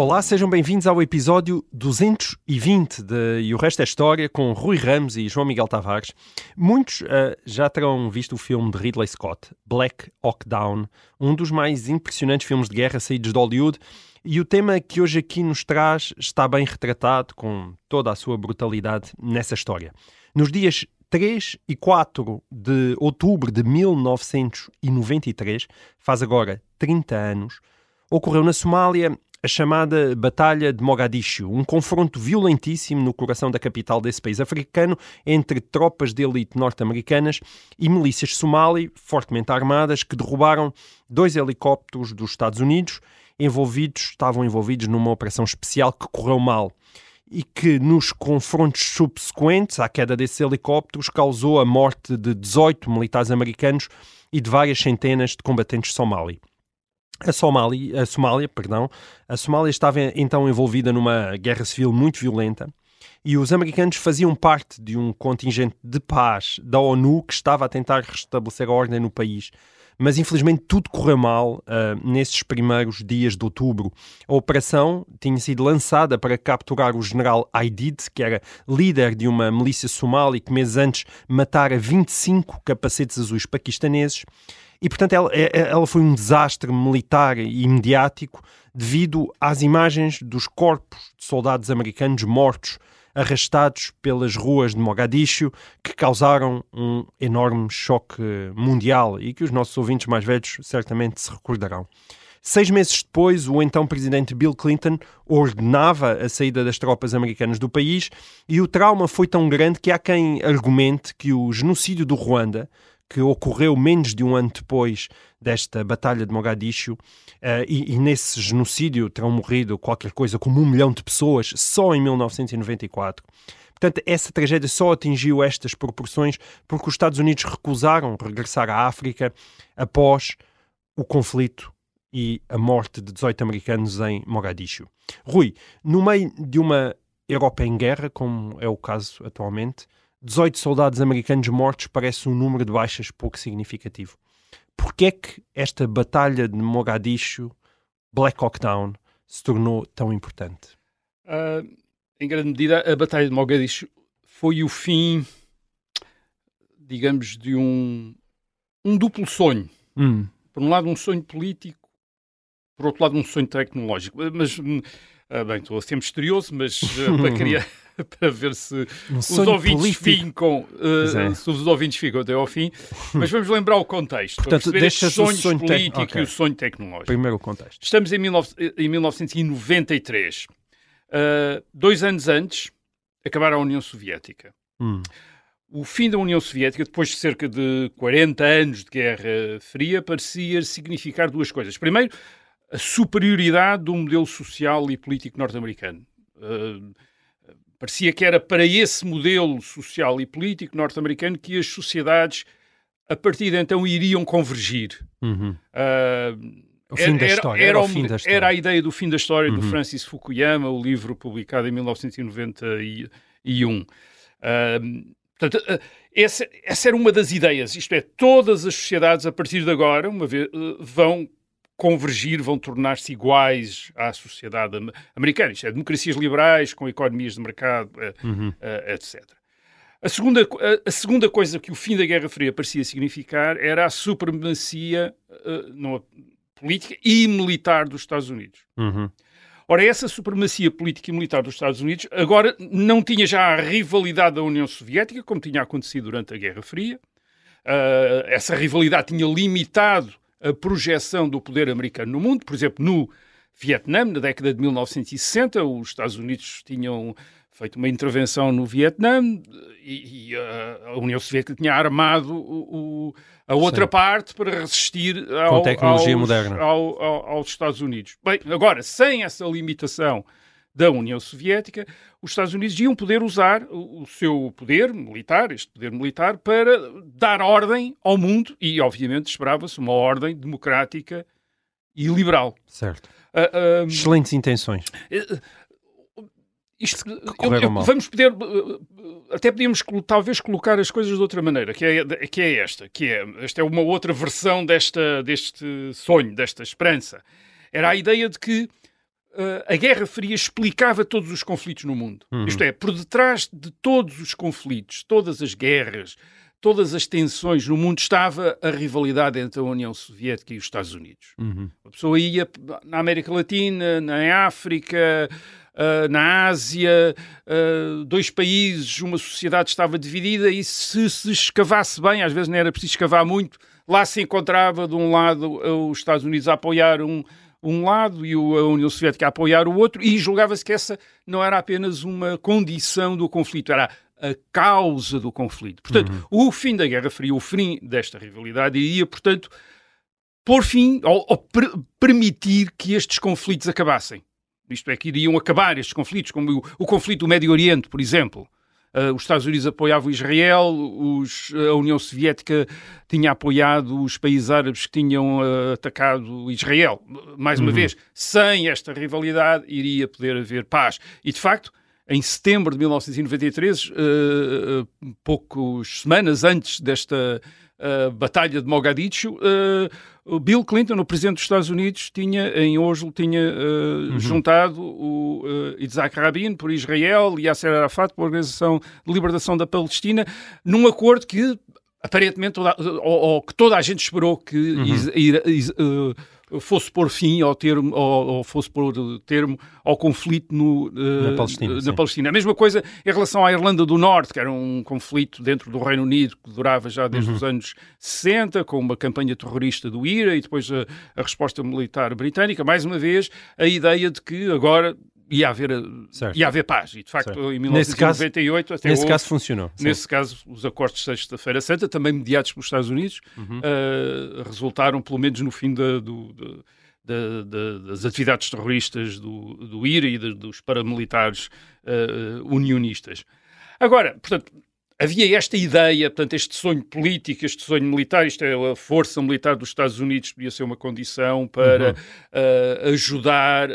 Olá, sejam bem-vindos ao episódio 220 de E o Resto é História com Rui Ramos e João Miguel Tavares. Muitos uh, já terão visto o filme de Ridley Scott, Black Hawk Down, um dos mais impressionantes filmes de guerra saídos de Hollywood. E o tema que hoje aqui nos traz está bem retratado com toda a sua brutalidade nessa história. Nos dias 3 e 4 de outubro de 1993, faz agora 30 anos, ocorreu na Somália a chamada Batalha de Mogadishu, um confronto violentíssimo no coração da capital desse país africano entre tropas de elite norte-americanas e milícias somali fortemente armadas que derrubaram dois helicópteros dos Estados Unidos envolvidos, estavam envolvidos numa operação especial que correu mal e que nos confrontos subsequentes à queda desses helicópteros causou a morte de 18 militares americanos e de várias centenas de combatentes somali. A Somália, a Somália, perdão, a Somália estava então envolvida numa guerra civil muito violenta e os americanos faziam parte de um contingente de paz da ONU que estava a tentar restabelecer a ordem no país. Mas infelizmente tudo correu mal uh, nesses primeiros dias de outubro. A operação tinha sido lançada para capturar o general Aidid, que era líder de uma milícia somali que meses antes matara 25 capacetes azuis paquistaneses. E, portanto, ela, ela foi um desastre militar e mediático devido às imagens dos corpos de soldados americanos mortos arrastados pelas ruas de Mogadishu, que causaram um enorme choque mundial e que os nossos ouvintes mais velhos certamente se recordarão. Seis meses depois, o então presidente Bill Clinton ordenava a saída das tropas americanas do país e o trauma foi tão grande que há quem argumente que o genocídio do Ruanda, que ocorreu menos de um ano depois desta Batalha de Mogadishu, uh, e, e, nesse genocídio terão morrido qualquer coisa como um milhão de pessoas só em 1994. Portanto, essa tragédia só atingiu estas proporções porque os Estados Unidos recusaram regressar à África após o conflito e a morte de 18 americanos em Mogadishu. Rui, no meio de uma Europa em guerra, como é o caso atualmente, 18 soldados americanos mortos parece um número de baixas pouco significativo. Porquê é que esta batalha de Mogadishu, Black Hawk Down, se tornou tão importante? Uh, em grande medida, a batalha de Mogadishu foi o fim, digamos, de um, um duplo sonho. Hum. Por um lado, um sonho político, por outro lado, um sonho tecnológico. Mas, uh, bem, estou a ser misterioso, mas uh, para criar para ver se um os ouvintes político. ficam, uh, é. se os ouvintes ficam até ao fim. Mas vamos lembrar o contexto. Portanto, sonhos o sonho político okay. e o sonho tecnológico. Primeiro o contexto. Estamos em, 19, em 1993. Uh, dois anos antes, acabar a União Soviética. Hum. O fim da União Soviética, depois de cerca de 40 anos de Guerra Fria, parecia significar duas coisas. Primeiro, a superioridade do modelo social e político norte-americano. Uh, parecia que era para esse modelo social e político norte-americano que as sociedades, a partir de então, iriam convergir. Uhum. Uh, o fim da história. Era, era, era, o fim da história. era a ideia do fim da história Uhum. do Francis Fukuyama, o livro publicado em 1991. Uh, portanto, uh, essa, essa, era uma das ideias. Isto é, todas as sociedades, a partir de agora, uma vez, vão convergir, vão tornar-se iguais à sociedade americana. Isto é, democracias liberais, com economias de mercado, uhum. etc. A segunda, a, segunda coisa que o fim da Guerra Fria parecia significar era a supremacia uh, não, política e militar dos Estados Unidos. Uhum. Ora, essa supremacia política e militar dos Estados Unidos agora não tinha já a rivalidade da União Soviética, como tinha acontecido durante a Guerra Fria. Uh, essa rivalidade tinha limitado a projeção do poder americano no mundo. Por exemplo, no Vietnã, na década de 1960, os Estados Unidos tinham feito uma intervenção no Vietnã e, e a União Soviética tinha armado o, o, a outra Sim. parte para resistir ao, aos, moderna. ao, ao, aos Estados Unidos. Bem, agora, sem essa limitação da União Soviética, os Estados Unidos iam poder usar o, seu poder militar, este poder militar, para dar ordem ao mundo e, obviamente, esperava-se uma ordem democrática e liberal. Certo. Ah, Excelentes intenções. isto, Que eu- correram eu- mal. vamos poder, uh, até podíamos talvez colocar as coisas de outra maneira, que é, que é esta, que é, esta é uma outra versão desta, deste sonho, desta esperança. Era a ideia de que uh, a Guerra Fria explicava todos os conflitos no mundo. Uhum. Isto é, por detrás de todos os conflitos, todas as guerras, todas as tensões no mundo estava a rivalidade entre a União Soviética e os Estados Unidos. Uhum. A pessoa ia na América Latina, na África, ah, na Ásia, ah, dois países, uma sociedade estava dividida e se se escavasse bem, às vezes não era preciso escavar muito, lá se encontrava de um lado os Estados Unidos a apoiar um, um lado e o- a União Soviética a apoiar o outro e julgava-se que essa não era apenas uma condição do conflito, era a causa do conflito. Portanto, o fim da Guerra Fria, o fim desta rivalidade iria, portanto, pôr fim ou, ou per- permitir que estes conflitos acabassem. Isto é, que iriam acabar estes conflitos, como o, o conflito do Médio Oriente, por exemplo. Ah, os Estados Unidos apoiavam Israel, os- a União Soviética tinha apoiado os países árabes que tinham ah, atacado Israel. Mais uma vez, sem esta rivalidade, iria poder haver paz. E, de facto, em setembro de 1993, eh, eh, poucas semanas antes desta eh, batalha de Mogadishu, eh, o Bill Clinton, o presidente dos Estados Unidos, tinha em Oslo tinha eh, juntado o eh, Isaac Rabin por Israel e Yasser Arafat por Organização de Libertação da Palestina, num acordo que aparentemente toda, ou, ou que toda a gente esperou que is- ir- is- eh, fosse pôr fim ao termo ou, ou fosse pôr termo ao conflito no, eh, Na Palestina, na sim. Palestina. A mesma coisa em relação à Irlanda do Norte, que era um conflito dentro do Reino Unido que durava já Uhum. desde os anos 60, com uma campanha terrorista do IRA e depois a, a resposta militar britânica. Mais uma vez, a ideia de que agora ia haver, Certo. ia haver paz. E, de facto, Certo. em Nesse caso- 1998 até Nesse houve- caso funcionou. Nesse caso, os acordos de Sexta-feira Santa, também mediados pelos Estados Unidos, Uhum. eh, resultaram, pelo menos no fim da- do- da- da- da- das atividades terroristas do, do IRA e dos paramilitares eh, unionistas. Agora, portanto, havia esta ideia, portanto, este sonho político, este sonho militar, isto é, a força militar dos Estados Unidos podia ser uma condição para eh, ajudar a,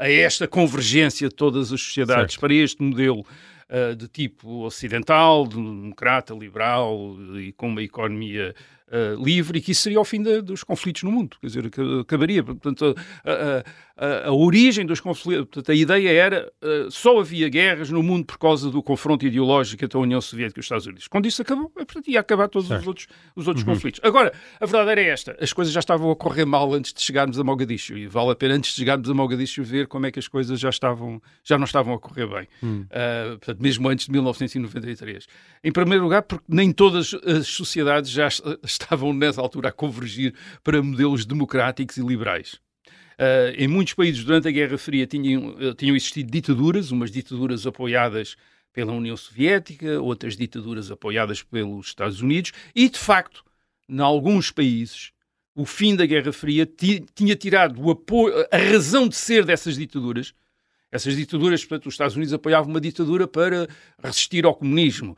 a- a esta convergência de todas as sociedades, Certo. para este modelo eh, de tipo ocidental, democrata, liberal e com uma economia eh, livre, e que isso seria o fim da- dos conflitos no mundo. Quer dizer, que acabaria. Portanto, a, a- a- origem dos conflitos, portanto, a ideia era eh, só havia guerras no mundo por causa do confronto ideológico entre a União Soviética e os Estados Unidos. Quando isso acabou, eh, portanto, ia acabar todos os Certo. outros, os outros conflitos. Agora, a verdade era esta: as coisas já estavam a correr mal antes de chegarmos a Mogadishu, e vale a pena, antes de chegarmos a Mogadishu, ver como é que as coisas já, estavam, já não estavam a correr bem. Uh, portanto, mesmo antes de 1993. Em primeiro lugar, porque nem todas as sociedades já est- estavam nessa altura a convergir para modelos democráticos e liberais. Uh, em muitos países, durante a Guerra Fria, tinham, uh, tinham existido ditaduras, umas ditaduras apoiadas pela União Soviética, outras ditaduras apoiadas pelos Estados Unidos, e, de facto, em alguns países, o fim da Guerra Fria ti- tinha tirado o apoio, a razão de ser dessas ditaduras. Essas ditaduras, portanto, os Estados Unidos apoiavam uma ditadura para resistir ao comunismo.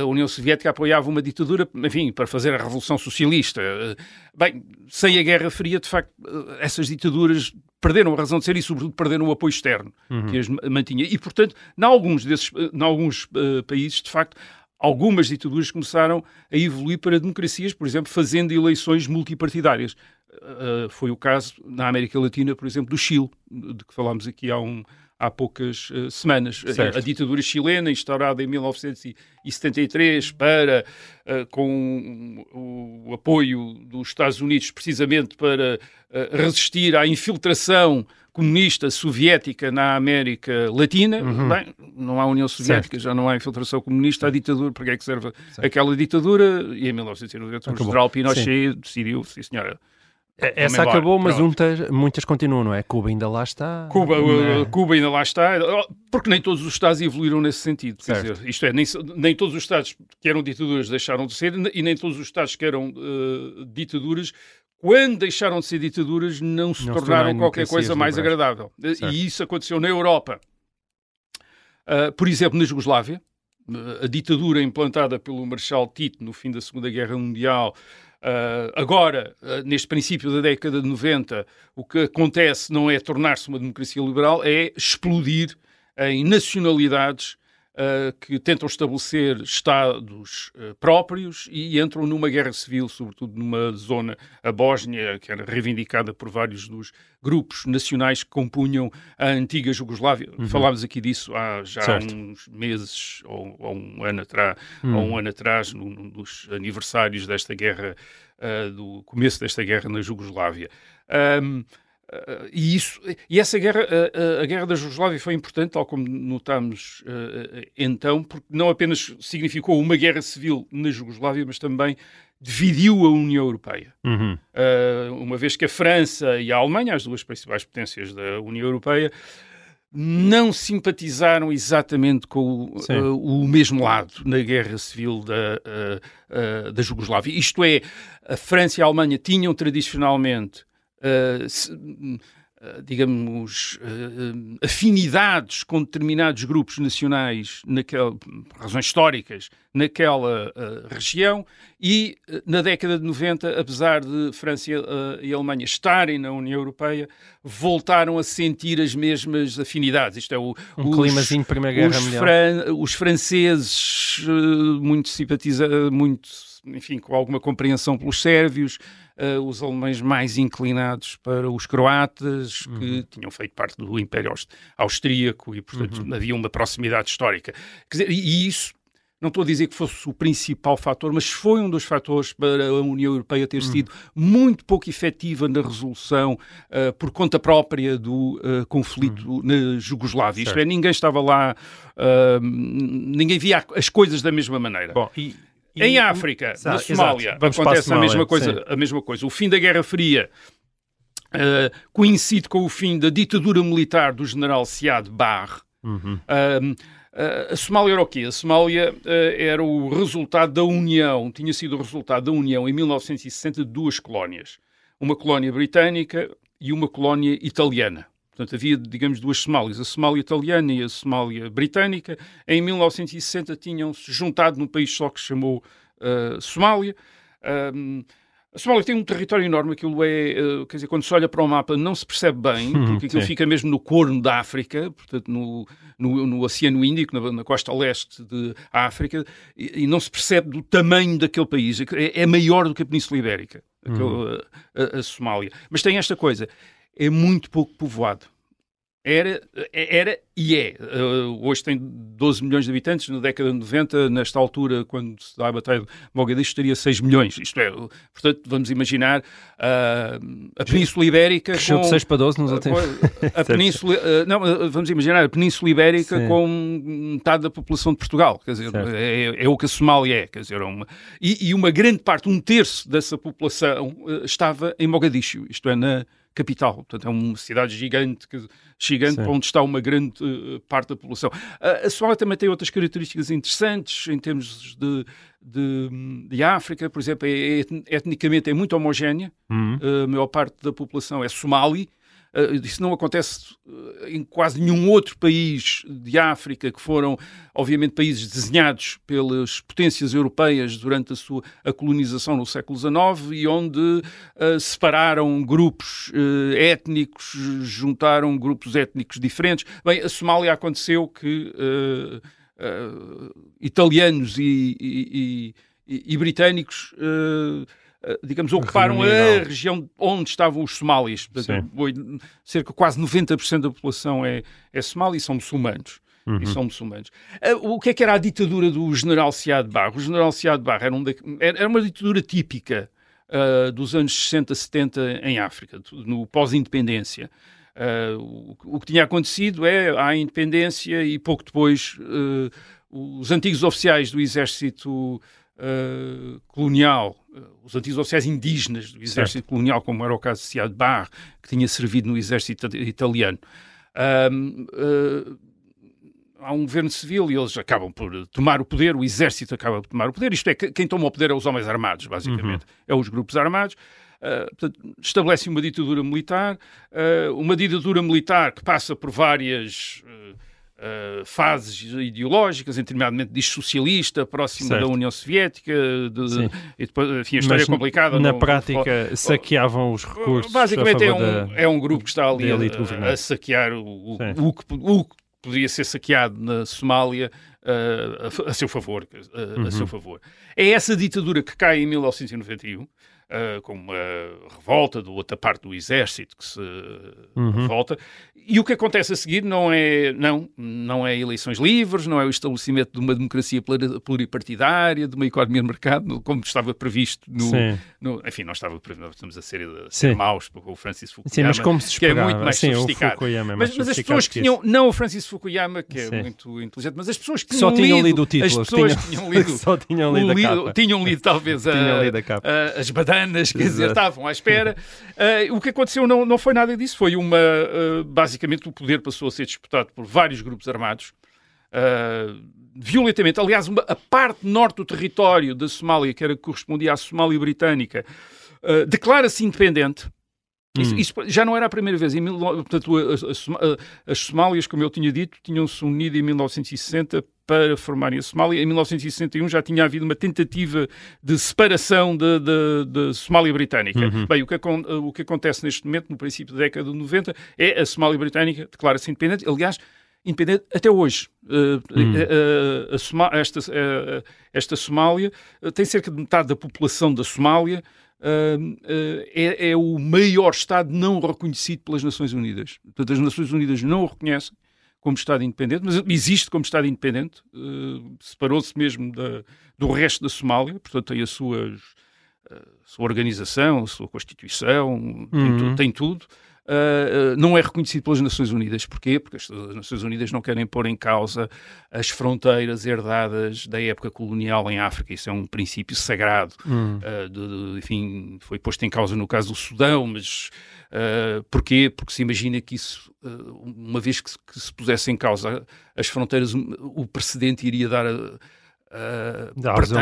A União Soviética apoiava uma ditadura, enfim, para fazer a Revolução Socialista. Eh, Bem, sem a Guerra Fria, de facto, eh, essas ditaduras perderam a razão de ser e, sobretudo, perderam o apoio externo que as ma- mantinha. E, portanto, em alguns, desses, eh, em alguns eh, países, de facto, algumas ditaduras começaram a evoluir para democracias, por exemplo, fazendo eleições multipartidárias. Uh, foi o caso na América Latina, por exemplo, do Chile, de que falámos aqui há, um- há poucas uh, semanas. Certo. A, a ditadura chilena, instaurada em 1973 para, uh, com o, o apoio dos Estados Unidos, precisamente para uh, resistir à infiltração comunista soviética na América Latina. Bem, não há União Soviética, já não há infiltração comunista, há ditadura, para que é que serve aquela ditadura? E em 1990 o general Pinochet decidiu, sim senhora, Essa Vamos embora, acabou, mas muitas, continuam, não é? Cuba ainda lá está. Cuba, Né? uh, Cuba ainda lá está, porque nem todos os Estados evoluíram nesse sentido. Quer Certo. dizer, isto é, nem, nem todos os Estados que eram ditaduras deixaram de ser, e nem todos os Estados que eram uh, ditaduras, quando deixaram de ser ditaduras, não se Não se tornaram tornaram qualquer coisa mais agradável. Certo. E isso aconteceu na Europa. Uh, por exemplo, na Jugoslávia, a ditadura implantada pelo Marshal Tito no fim da Segunda Guerra Mundial Uh, agora, uh, neste princípio da década de 90, o que acontece não é tornar-se uma democracia liberal, é explodir em nacionalidades uh, que tentam estabelecer Estados uh, próprios e entram numa guerra civil, sobretudo numa zona, a Bósnia, que era reivindicada por vários dos grupos nacionais que compunham a antiga Jugoslávia. Uhum. Falámos aqui disso há já certo. uns meses ou, ou, um ano atrás, uhum. ou um ano atrás, num dos aniversários desta guerra, uh, do começo desta guerra na Jugoslávia. Um, Uh, e, isso, e essa guerra, uh, a guerra da Jugoslávia foi importante, tal como notámos uh, então, porque não apenas significou uma guerra civil na Jugoslávia, mas também dividiu a União Europeia. Uhum. uma vez que a França e a Alemanha, as duas principais potências da União Europeia, não simpatizaram exatamente com o, o mesmo lado na guerra civil da, da Jugoslávia. Isto é, a França e a Alemanha tinham tradicionalmente uh, se, uh, digamos, uh, afinidades com determinados grupos nacionais, naquela, por razões históricas, naquela região, e na década de 90, apesar de França e Alemanha estarem na União Europeia, voltaram a sentir as mesmas afinidades. Isto é, o, um os, climazinho de Primeira Guerra Mundial. Fran os franceses, muito simpatizados, muito, enfim, com alguma compreensão pelos sérvios, uh, os alemães mais inclinados para os croatas, uhum. que tinham feito parte do Império Austríaco e, portanto, uhum. havia uma proximidade histórica. Dizer, e isso não estou a dizer que fosse o principal fator, mas foi um dos fatores para a União Europeia ter uhum. sido muito pouco efetiva na resolução uh, por conta própria do uh, conflito uhum. na Jugoslávia. Certo. Isto é, ninguém estava lá, uh, ninguém via as coisas da mesma maneira. Bom, e, e, em África, na Somália, acontece a, Somália, a, mesma coisa, a mesma coisa. O fim da Guerra Fria uh, coincide com o fim da ditadura militar do general Siad Barre. Uhum. Uh, Uh, a Somália era o quê? A Somália uh, era o resultado da união, tinha sido o resultado da união em 1960 de duas colónias. Uma colónia britânica e uma colónia italiana. Portanto, havia, digamos, duas Somálias, a Somália italiana e a Somália britânica. Em 1960 tinham-se juntado num país só que se chamou uh, Somália. Um, a Somália tem um território enorme, aquilo é, uh, quer dizer, quando se olha para o mapa não se percebe bem, hum, porque aquilo Sim. fica mesmo no corno da África, portanto no, no, no Oceano Índico, na, na, costa leste de África, e, e, não se percebe do tamanho daquele país. É, é maior do que a Península Ibérica, aquele, hum. a, a, a Somália. Mas tem esta coisa, é muito pouco povoado. Era, era e é. Uh, hoje tem 12 milhões de habitantes, na década de 90, nesta altura, quando se dá a batalha de Mogadishu, teria 6 milhões. Isto é, portanto, vamos imaginar uh, a Península Ibérica. Cresceu com, de 6 para 12 nos últimos. A Península. Uh, não, vamos imaginar a Península Ibérica Sim. com metade da população de Portugal. Quer dizer, é, é, o que a Somália é. Quer dizer, uma, e, e uma grande parte, um terço dessa população estava em Mogadishu, isto é, na capital. Portanto, é uma cidade gigante, gigante onde está uma grande uh, parte da população. Uh, a Somália também tem outras características interessantes em termos de, de, de África, por exemplo, é, é, etnicamente é muito homogénea, uhum. uh, a maior parte da população é somali, isso não acontece uh, em quase nenhum outro país de África, que foram, obviamente, países desenhados pelas potências europeias durante a sua a colonização no século XIX e onde uh, separaram grupos étnicos, juntaram grupos étnicos diferentes. Bem, a Somália aconteceu que italianos e, e, e, e britânicos eh, digamos, ocuparam a região onde estavam os somálias. cerca de quase 90% da população é, é somália e são muçulmanos. Uhum. E são muçulmanos. Uh, o que é que era a ditadura do general Siad Barre? O general Siad Barre era, um era uma ditadura típica uh, dos anos 60, 70 em África, no pós-independência. Uh, o, o, que tinha acontecido é, a independência e pouco depois, os antigos oficiais do exército colonial os antigos oficiais indígenas do exército certo. colonial, como era o caso de Siad Barre, que tinha servido no exército italiano. Um, uh, há um governo civil e eles acabam por tomar o poder, o exército acaba por tomar o poder, isto é, quem toma o poder é os homens armados, basicamente, uhum. é os grupos armados. Uh, portanto, estabelece uma ditadura militar, uh, uma ditadura militar que passa por várias uh, uh, fases ideológicas, determinadamente diz socialista, próxima Certo. da União Soviética, de, e depois, enfim, a história Mas é complicada. Na não- prática, saqueavam os recursos. Basicamente a é um, da- é um grupo que está ali a, a saquear o, o, o que, o que poderia ser saqueado na Somália uh, a, a seu favor. uh, Uhum. a seu favor. É essa ditadura que cai em 1991, uh, com uma revolta da outra parte do exército que se Uhum. revolta. E o que acontece a seguir não é, não, não é eleições livres, não é o estabelecimento de uma democracia pluri- pluripartidária, de uma economia de mercado, como estava previsto no, no- enfim, não estava previsto, nós estamos a ser, a ser maus com o Francis Fukuyama, Sim, mas como se que é muito mais Sim, sofisticado. Fukuyama é mais Mas, mas as pessoas que tinham, não o Francis Fukuyama, que é Sim. muito inteligente, mas as pessoas que Só tinham lido o as título. pessoas tinham- que tinham lido, Só tinham lido tinham lido talvez a- Tinham lido a a- as badanas, quer dizer, estavam à espera. Uh, o que aconteceu não, não foi nada disso, foi uma. uh, basicamente, o poder passou a ser disputado por vários grupos armados. uh, violentamente, aliás, uma- a parte norte do território da Somália, que era que correspondia à Somália britânica, declara-se independente. Isso, Hum. isso já não era a primeira vez. Em portanto, a- a- a Soma- a- as Somálias, como eu tinha dito, tinham-se unido em 1960 para formarem a Somália. Em 1961 já tinha havido uma tentativa de separação da Somália Britânica. Uhum. Bem, o que, o que acontece neste momento, no princípio da década de 90, é a Somália Britânica declara-se independente. Aliás, independente até hoje. Uh, Hum. uh, Soma- esta, uh, esta Somália tem cerca de metade da população da Somália. Uh, é, é o maior Estado não reconhecido pelas Nações Unidas. Portanto, as Nações Unidas não o reconhecem como Estado independente, mas existe como Estado independente, uh, separou-se mesmo da- do resto da Somália, portanto tem a sua, a sua organização, a sua Constituição, tem, Uhum. tu- tem tudo. Uh, não é reconhecido pelas Nações Unidas. Porquê? Porque as, as Nações Unidas não querem pôr em causa as fronteiras herdadas da época colonial em África. Isso é um princípio sagrado. Hum. Uh, de- de- enfim, foi posto em causa no caso do Sudão, mas uh, porquê? Porque se imagina que isso, uma vez que se, que se pusesse em causa as fronteiras, o precedente iria dar a,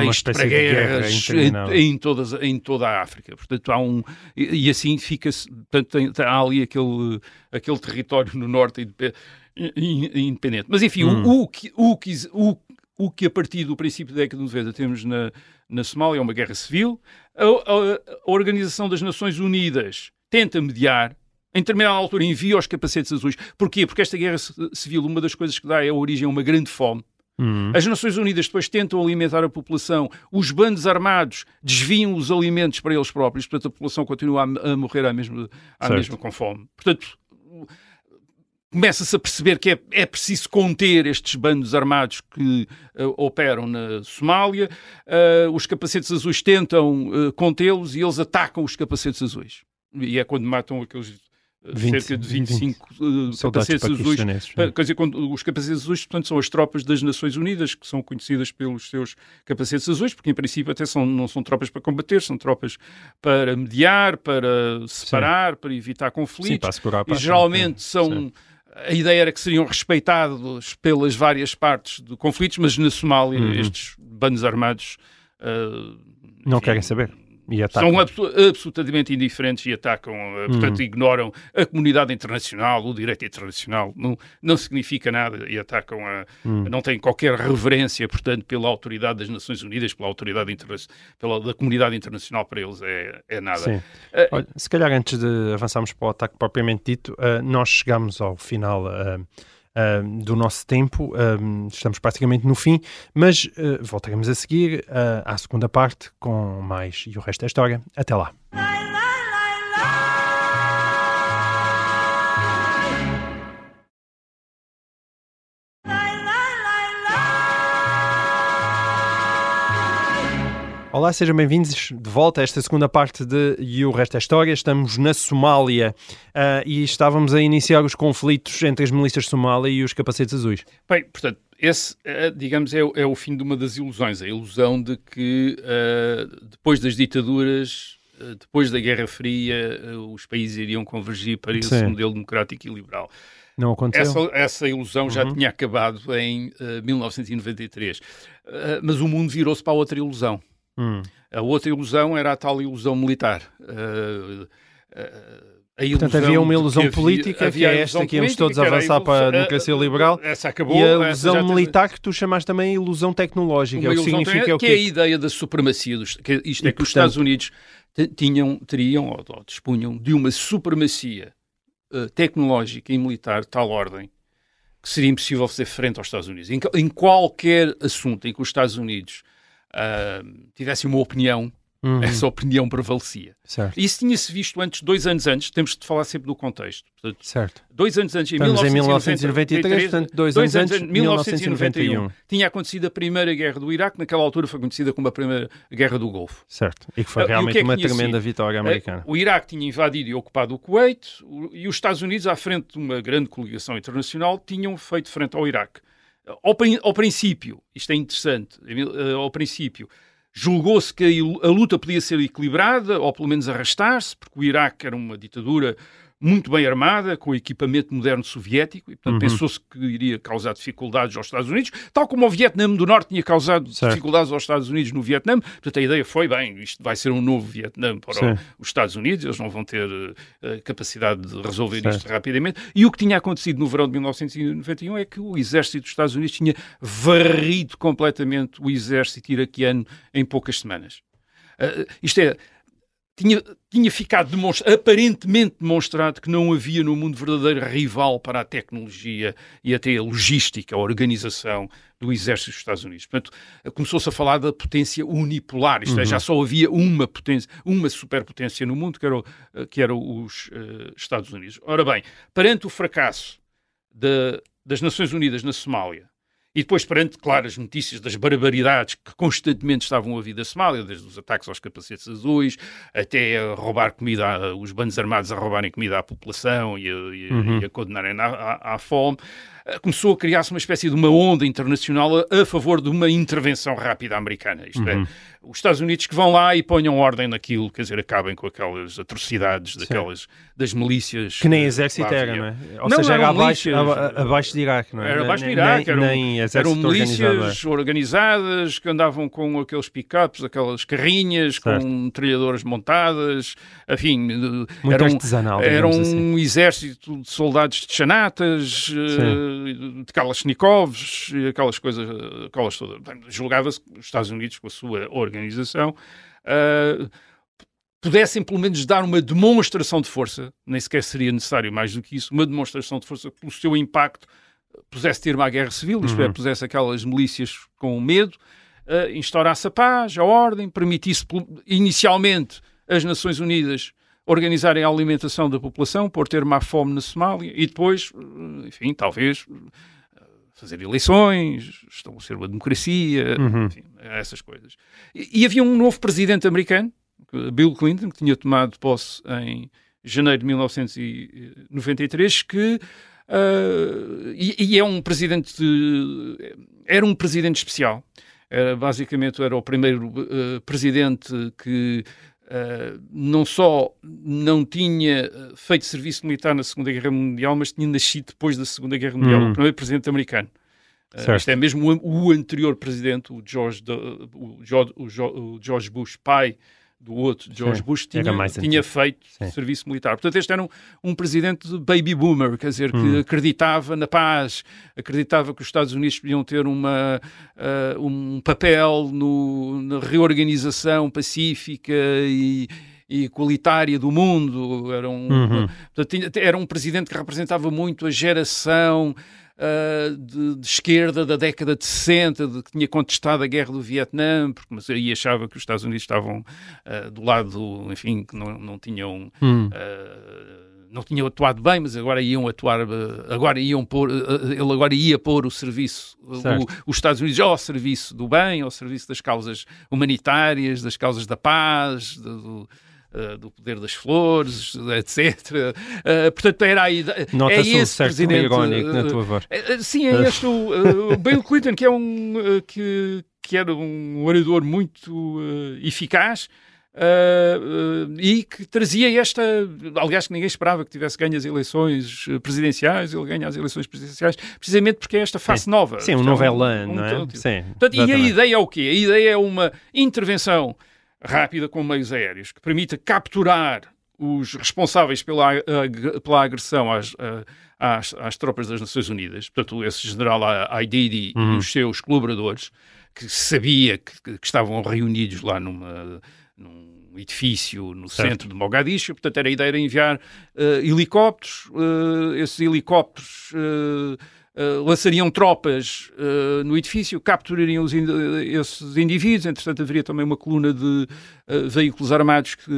uma pretexto para de guerra guerras em, em, todas, em toda a África. Portanto, há um. E, e assim fica-se. Portanto, tem- tem- há ali aquele, aquele território no norte indepe- in- independente. Mas enfim, Hum. o, o, que, o, que, o, o que a partir do princípio da década de 90 temos na, na Somália é uma guerra civil. A, a- a Organização das Nações Unidas tenta mediar. Em determinada altura envia os capacetes azuis. Porquê? Porque esta guerra ci- civil, uma das coisas que dá é a origem a uma grande fome. Hum. As Nações Unidas depois tentam alimentar a população, os bandos armados desviam os alimentos para eles próprios, portanto a população continua a, a morrer à mesma, à Certo. mesma com fome. Portanto, começa-se a perceber que é, é preciso conter estes bandos armados que eh, operam na Somália. Eh, os capacetes azuis tentam eh, contê-los e eles atacam os capacetes azuis. E é quando matam aqueles 20, cerca de 25 eh, Soldados capacetes azuis. Pa- Quer dizer, quando os capacetes azuis, portanto, são as tropas das Nações Unidas, que são conhecidas pelos seus capacetes azuis, porque em princípio até são, não são tropas para combater, são tropas para mediar, para separar, para evitar Sim, conflitos. para assegurar a e paz. geralmente Sim. são. A ideia era que seriam respeitados pelas várias partes de conflitos, mas na Somália Uhum. estes bandos armados ah, Não enfim, querem saber. São abso- absolutamente indiferentes e atacam, eh, portanto, ignoram a comunidade internacional, o direito internacional, não, não significa nada e atacam a. não têm qualquer reverência, portanto, pela autoridade das Nações Unidas, pela autoridade pela da comunidade internacional, para eles é, é nada. Sim. Eh, Olha, se calhar antes de avançarmos para o ataque propriamente dito, eh, nós chegamos ao final eh, eh, do nosso tempo, eh, estamos praticamente no fim, mas eh, voltaremos a seguir eh, à segunda parte com mais e o resto da história. Até lá. Olá, sejam bem-vindos de volta a esta segunda parte de E o Resto da História. Estamos na Somália ah, e estávamos a iniciar os conflitos entre as milícias de Somália e os capacetes azuis. Bem, portanto, esse, eh, digamos, é, o- é o fim de uma das ilusões, a ilusão de que eh, depois das ditaduras, eh, depois da Guerra Fria, eh, os países iriam convergir para esse Sim. modelo democrático e liberal. Não aconteceu? Essa, essa ilusão já tinha acabado em eh, 1993. Eh, mas o mundo virou-se para outra ilusão. Hum, A outra ilusão era a tal ilusão militar. Eh, eh, a ilusão Portanto, havia uma ilusão havia- política, havia que é esta, que íamos todos avançar para a democracia a- a- liberal. Essa acabou. E a ilusão militar que tu chamas também ilusão tecnológica, o que significa tem- é o que é a ideia da supremacia dos, que isto E, é que os portanto- Estados Unidos tinham, teriam ou, ou dispunham de uma supremacia eh, tecnológica e militar de tal ordem que seria impossível fazer frente aos Estados Unidos. Em, em qualquer assunto em que os Estados Unidos ah, tivessem uma opinião, Uhum, essa opinião prevalecia. Certo, Isso tinha-se visto antes, dois anos antes, temos de falar sempre do contexto. Portanto, certo. dois anos antes, em Estamos em 1993, 1993, portanto, dois anos antes, 1991. tinha acontecido a primeira guerra do Iraque, naquela altura foi conhecida como a primeira guerra do Golfo. Certo. E que foi Ah, o realmente que é que uma tremenda sido? vitória americana. Eh, O Iraque tinha invadido e ocupado o Kuwait e os Estados Unidos, à frente de uma grande coligação internacional, tinham feito frente ao Iraque. Ao, ao princípio, isto é interessante, eh, ao princípio, julgou-se que a luta podia ser equilibrada, ou pelo menos arrastar-se, porque o Iraque era uma ditadura muito bem armada, com equipamento moderno soviético, e portanto Uhum. pensou-se que iria causar dificuldades aos Estados Unidos, tal como o Vietnã do Norte tinha causado Certo. dificuldades aos Estados Unidos no Vietnã. Portanto, a ideia foi, bem, isto vai ser um novo Vietnã para Sim. os Estados Unidos, eles não vão ter eh, capacidade de resolver Certo. isto rapidamente. E o que tinha acontecido no verão de 1991 é que o exército dos Estados Unidos tinha varrido completamente o exército iraquiano em poucas semanas. Eh, isto é, tinha, tinha ficado demonstra- aparentemente demonstrado que não havia no mundo verdadeiro rival para a tecnologia e até a logística, a organização do exército dos Estados Unidos. Portanto, começou-se a falar da potência unipolar, isto é, já só havia uma potência, uma superpotência no mundo, que era, o- que era os eh, Estados Unidos. Ora bem, perante o fracasso da- das Nações Unidas na Somália, e depois, perante, claro, as notícias das barbaridades que constantemente estavam a vir da Somália, desde os ataques aos capacetes azuis, até a roubar comida, os bandos armados a roubarem comida à população e a, e a- e a condenarem à, à- à fome, começou a criar-se uma espécie de uma onda internacional a, a favor de uma intervenção rápida americana. Isto é, os Estados Unidos que vão lá e ponham ordem naquilo, quer dizer, acabem com aquelas atrocidades daquelas das milícias. Que nem eh, exército era, não é? Ou Não, seja, era abaixo, milícias. abaixo de Iraque, não é? Era abaixo de Iraque, eram, nem eram milícias organizadas que andavam com aqueles pick-ups, aquelas carrinhas, Certo. com metralhadoras montadas, enfim, Muito era um, artesanal, era um assim. exército de soldados de chanatas, eh, de Kalashnikovs, e aquelas coisas, aquelas todas. Julgava-se que os Estados Unidos, com a sua organização, eh, pudessem pelo menos dar uma demonstração de força, nem sequer seria necessário mais do que isso, uma demonstração de força pelo seu impacto, pusesse termo à guerra civil, isto é, pusesse aquelas milícias com medo, uh, instaurasse a paz, a ordem, permitisse inicialmente as Nações Unidas organizarem a alimentação da população, pôr termo à fome na Somália e depois, uh, enfim, talvez uh, fazer eleições, estabelecer uma democracia, enfim, essas coisas. E, e havia um novo presidente americano, Bill Clinton, que tinha tomado posse em janeiro de 1993, que ah, e, e é um presidente era um presidente especial. Era, basicamente era o primeiro ah, presidente que ah, não só não tinha ah, feito serviço militar na Segunda Guerra Mundial, mas tinha nascido depois da Segunda Guerra Mundial, Hum. o primeiro presidente americano. Certo. isto é mesmo o, o anterior presidente, o George, o George, o George Bush, pai do outro George Sim, Bush, tinha, tinha feito Sim. serviço militar. Portanto, este era um, um presidente de baby boomer, quer dizer, que Hum. acreditava na paz, acreditava que os Estados Unidos podiam ter uma, ah, um papel no, na reorganização pacífica e, e igualitária do mundo. Era um, Uhum. portanto, era um presidente que representava muito a geração ah, de, de esquerda da década de 60, de que tinha contestado a guerra do Vietnã, porque mas aí achava que os Estados Unidos estavam ah, do lado, enfim, que não, não tinham. Hum. ah, não tinham atuado bem, mas agora iam atuar, agora iam pôr, ele agora ia pôr o serviço, o- os Estados Unidos ao serviço do bem, ao serviço das causas humanitárias, das causas da paz, do, do, ah, do poder das flores, etc. Ah, portanto, era aí. É Nota-se um esse certo presidente. irónico na ah, tua voz. é, é, Sim, é este o, uh, Bill Clinton, que é um uh, que, que era um orador muito uh, eficaz uh, uh, e que trazia esta, aliás, que ninguém esperava que tivesse ganho as eleições uh, presidenciais, ele ganha as eleições presidenciais, precisamente porque é esta face nova. Sim, um é novelã, um- não é? um- Sim. Portanto, e a ideia é o quê? A ideia é uma intervenção rápida com meios aéreos que permita capturar os responsáveis pela, pela agressão às, às, às tropas das Nações Unidas, portanto, esse general Aididi e os seus colaboradores, que sabia que, que estavam reunidos lá numa, num edifício no Certo. centro de Mogadishu, portanto, era a ideia era enviar eh, helicópteros, eh, esses helicópteros eh, eh, lançariam tropas eh, no edifício, capturariam esses indivíduos, entretanto haveria também uma coluna de eh, veículos armados que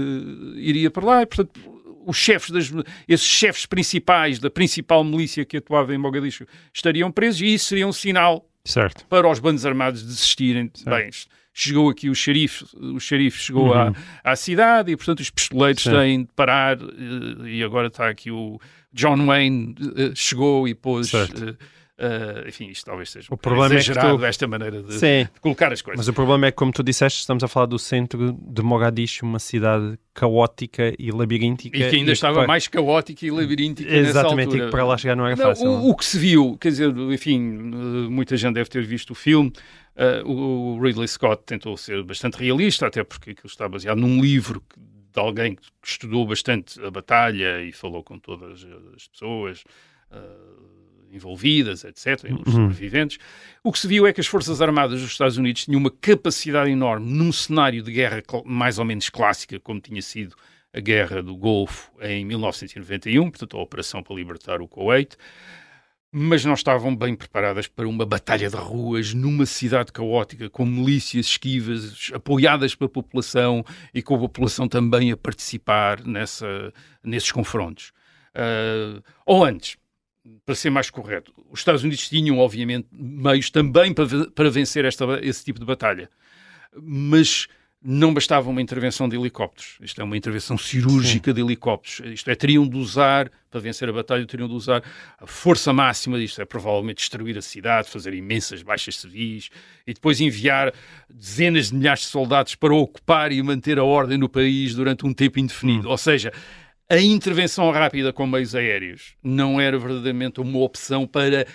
iria para lá, e, portanto os chefes das, esses chefes principais da principal milícia que atuava em Mogadishu estariam presos e isso seria um sinal Certo. para os bandos armados desistirem. Bem, chegou aqui o xerife, o xerife chegou à, à cidade e, portanto, os pistoleiros Uhum. Sim. têm de parar eh, e agora está aqui o John Wayne eh, chegou e pôs... Eh, enfim, isto talvez seja O problema é que exagerado tu- esta maneira de, de colocar as coisas. Mas o problema é que, como tu disseste, estamos a falar do centro de Mogadishu, uma cidade caótica e labiríntica. E que ainda estava para- mais caótica e labiríntica Exatamente, e que para lá chegar não era Não, fácil. o, o que se viu, quer dizer, enfim, muita gente deve ter visto o filme. Eh, o o Ridley Scott tentou ser bastante realista, até porque aquilo está baseado num livro que- de alguém que estudou bastante a batalha e falou com todas as pessoas eh, envolvidas, etc., e os sobreviventes. O que se viu é que as Forças Armadas dos Estados Unidos tinham uma capacidade enorme num cenário de guerra mais ou menos clássica, como tinha sido a Guerra do Golfo em 1991, portanto, a operação para libertar o Kuwait, mas não estavam bem preparadas para uma batalha de ruas numa cidade caótica, com milícias esquivas, apoiadas pela população e com a população também a participar nessa, nesses confrontos. Ah, ou antes, para ser mais correto, os Estados Unidos tinham, obviamente, meios também para, para vencer esta, esse tipo de batalha, mas não bastava uma intervenção de helicópteros. Isto é uma intervenção cirúrgica de helicópteros. Isto é, teriam de usar, para vencer a batalha, teriam de usar a força máxima disto. É provavelmente destruir a cidade, fazer imensas baixas civis e depois enviar dezenas de milhares de soldados para ocupar e manter a ordem no país durante um tempo indefinido. Ou seja, a intervenção rápida com meios aéreos não era verdadeiramente uma opção para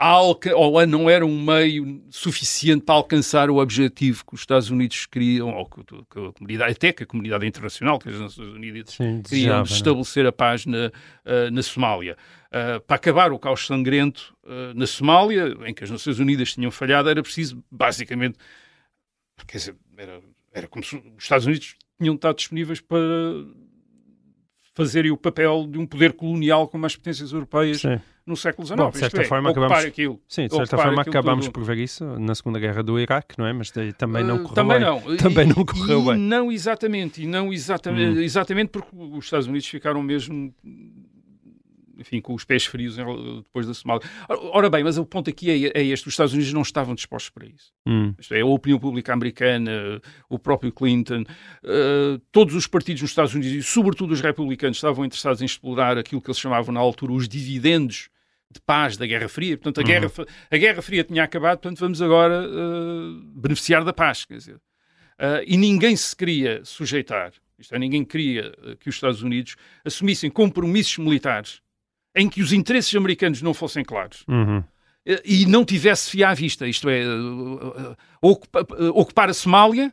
ou não era um meio suficiente para alcançar o objetivo que os Estados Unidos queriam, ou que, que a comunidade, até que a comunidade internacional, que as Nações Unidas Sim, queriam desejava, de não é? estabelecer a paz na, ah, na Somália. Ah, para acabar o caos sangrento ah, na Somália, em que as Nações Unidas tinham falhado, era preciso, basicamente, quer dizer, era, era como se os Estados Unidos tinham estado disponíveis para fazerem o papel de um poder colonial como as potências europeias Sim. No século XIX. Bom, de certa é, forma, acabamos- aquilo. Sim, de certa forma aquilo acabámos tudo. por ver isso na Segunda Guerra do Iraque, não é? Mas daí também não Uh, correu também bem. não. Também não correu e bem. Não exatamente, e não exatamente, Hum. exatamente porque os Estados Unidos ficaram mesmo, enfim, com os pés frios depois da Somália. Ora- bem, mas o ponto aqui é, é este: os Estados Unidos não estavam dispostos para isso. Hum, Isto é, a opinião pública americana, o próprio Clinton, eh, todos os partidos nos Estados Unidos, e sobretudo os republicanos, estavam interessados em explorar aquilo que eles chamavam na altura os dividendos de paz da Guerra Fria. Portanto, a, Guerra, F- a Guerra Fria tinha acabado, portanto, vamos agora eh, beneficiar da paz. Quer dizer. Eh, e ninguém se queria sujeitar, isto é, ninguém queria eh, que os Estados Unidos assumissem compromissos militares em que os interesses americanos não fossem claros uhum. e não tivesse fia à vista, isto é, ocupa- ocupar a Somália,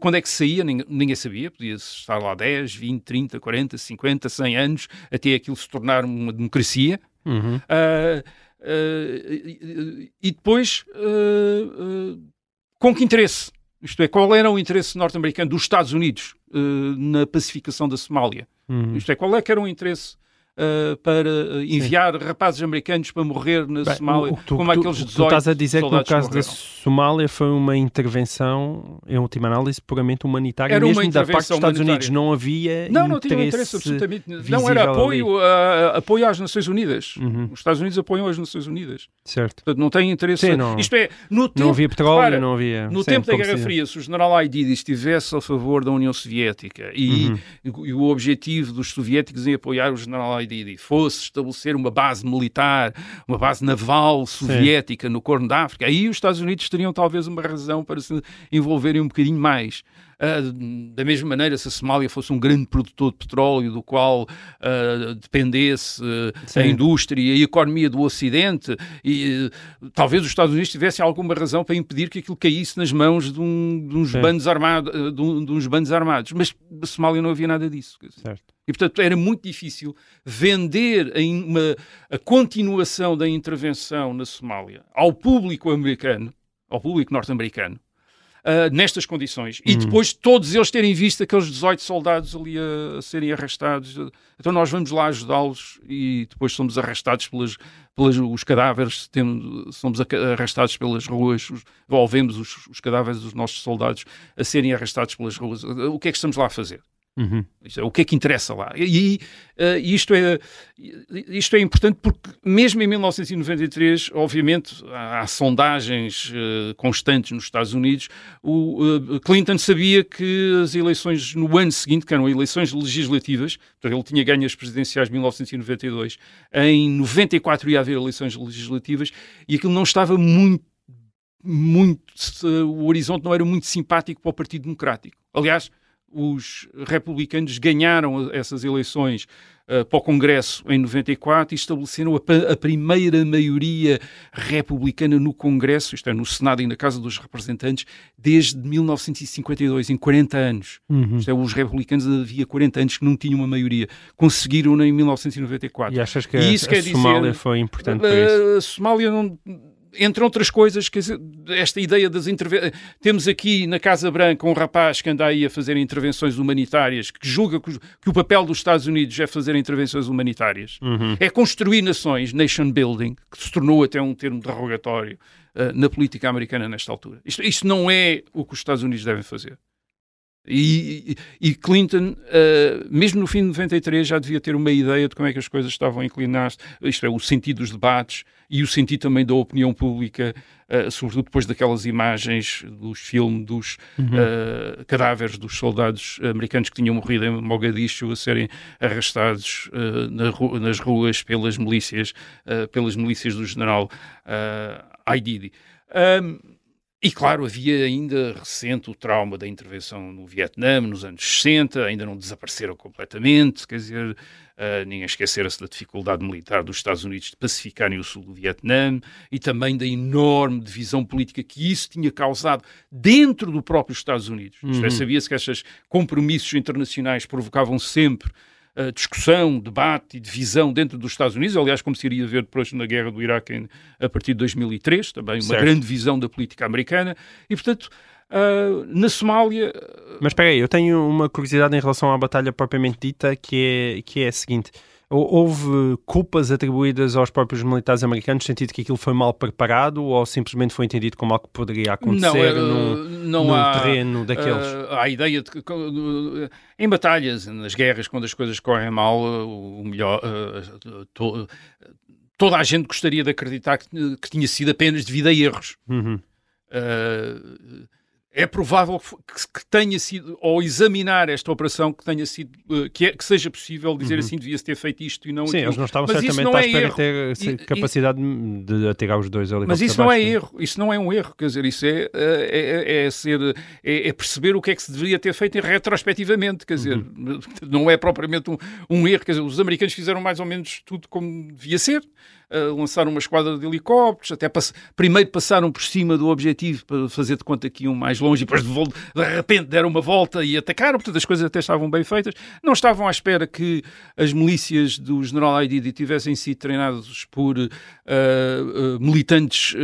quando é que saía, ninguém, ninguém sabia, podia estar lá 10, 20, 30, 40, 50, 100 anos, até aquilo se tornar uma democracia. Uhum. Ah, ah, e depois, ah, com que interesse? Isto é, qual era o interesse norte-americano dos Estados Unidos na pacificação da Somália? Uhum. Isto é, qual é que era o interesse ah, para ah, enviar rapazes americanos para morrer na Bem, Somália, tu, como tu- aqueles o que 18 tu estás a dizer que no caso da? Somália foi uma intervenção, em última análise, puramente humanitária, Era uma mesmo da parte dos Estados Unidos. Não havia Não, não tinha interesse absolutamente. Não era apoio, a, apoio às Nações Unidas. Uhum. Os Estados Unidos apoiam as Nações Unidas. Certo. Portanto, não tem interesse. Sim, não- Isto é, no tempo, Não havia petróleo, repara, não havia... No sim, tempo da Guerra se- Fria, se o general Aidid estivesse a favor da União Soviética e, Uhum. e o objetivo dos soviéticos em apoiar o general Aidid Aididi fosse estabelecer uma base militar, uma base naval soviética no Corno da África, aí os Estados Unidos teriam talvez uma razão para se envolverem um bocadinho mais. Uh, da mesma maneira, se a Somália fosse um grande produtor de petróleo do qual uh, dependesse uh, a indústria e a economia do Ocidente, e talvez os Estados Unidos tivessem alguma razão para impedir que aquilo caísse nas mãos de, um, de uns, bandos armados, de, um, de, uns bandos armados. Mas na Somália não havia nada disso. Certo. E, portanto, era muito difícil vender a, uma, a continuação da intervenção na Somália ao público americano, ao público norte-americano, uh, nestas condições. E uhum. depois todos eles terem visto aqueles 18 soldados ali a, a serem arrastados. Então nós vamos lá ajudá-los e depois somos arrastados pelas, pelas os cadáveres, temos, somos arrastados pelas ruas, ou vemos os, os cadáveres dos nossos soldados a serem arrastados pelas ruas. O que é que estamos lá a fazer? Uhum. É, o que é que interessa lá? E uh, isto, é, isto é importante porque, mesmo em 1993, obviamente, há, há sondagens uh, constantes nos Estados Unidos. O uh, Clinton sabia que as eleições no ano seguinte, que eram eleições legislativas, portanto, ele tinha ganho as presidenciais de 1992, em 94 ia haver eleições legislativas e aquilo não estava muito muito o horizonte não era muito simpático para o Partido Democrático. Aliás, os republicanos ganharam essas eleições uh, para o Congresso em 94 e estabeleceram a, a, primeira maioria republicana no Congresso, isto é, no Senado e na Casa dos Representantes, desde 1952, em 40 anos. Uhum. Isto é, os republicanos havia 40 anos que não tinham uma maioria. Conseguiram em 1994. E achas que e a, a Somália dizer, foi importante para isso? A Somália não entre outras coisas, que esta ideia das intervenções. Temos aqui na Casa Branca um rapaz que anda aí a fazer intervenções humanitárias, que julga que, o papel dos Estados Unidos é fazer intervenções humanitárias. Uhum. É construir nações, nation building, que se tornou até um termo derrogatório uh, na política americana nesta altura. Isto, isto não é o que os Estados Unidos devem fazer. E, e, Clinton, uh, mesmo no fim de 93, já devia ter uma ideia de como é que as coisas estavam a inclinar-se, isto é, o sentido dos debates e o sentido também da opinião pública, uh, sobretudo depois daquelas imagens dos filmes dos uhum. uh, cadáveres dos soldados americanos que tinham morrido em Mogadishu a serem arrastados na ru nas ruas pelas milícias, pelas milícias do general uh, Aididi. Um, e claro, havia ainda recente o trauma da intervenção no Vietnã, nos anos 60, ainda não desapareceram completamente, quer dizer, uh, ninguém esquecera-se da dificuldade militar dos Estados Unidos de pacificarem o sul do Vietnã e também da enorme divisão política que isso tinha causado dentro do próprio Estados Unidos. É, uhum. Sabia-se que estes compromissos internacionais provocavam sempre uh, discussão, debate e divisão dentro dos Estados Unidos, aliás, como se iria ver depois na guerra do Iraque em, a partir de 2003, também uma certo. grande visão da política americana, e portanto. Uh, na Somália. Mas espera aí, eu tenho uma curiosidade em relação à batalha propriamente dita, que é, que é a seguinte: Houve culpas atribuídas aos próprios militares americanos, no sentido que aquilo foi mal preparado ou simplesmente foi entendido como algo que poderia acontecer não, num, não num há, terreno daqueles? Uh, há a ideia de que em batalhas, nas guerras, quando as coisas correm mal, o melhor. To, toda a gente gostaria de acreditar que, que, tinha sido apenas devido a erros. Uhum. Uh, é provável que, tenha sido, ao examinar esta operação, que tenha sido, eh, que, é, que seja possível dizer uhum. assim, devia-se ter feito isto e não Sim, aquilo. eles não estavam Mas certamente à é espera de ter e, capacidade e, de atirar os dois Mas isso não é erro, isso não é um erro, quer dizer, isso é, é, é, é ser, é, é, perceber o que é que se deveria ter feito retrospectivamente, quer dizer, uhum. não é propriamente um, um erro, quer dizer, os americanos fizeram mais ou menos tudo como devia ser, lançaram uma esquadra de helicópteros, até pass primeiro passaram por cima do objetivo para fazer de conta que iam mais longe e depois de, de repente deram uma volta e atacaram, portanto as coisas até estavam bem feitas. Não estavam à espera que as milícias do general Aididi tivessem sido treinadas por uh, uh, militantes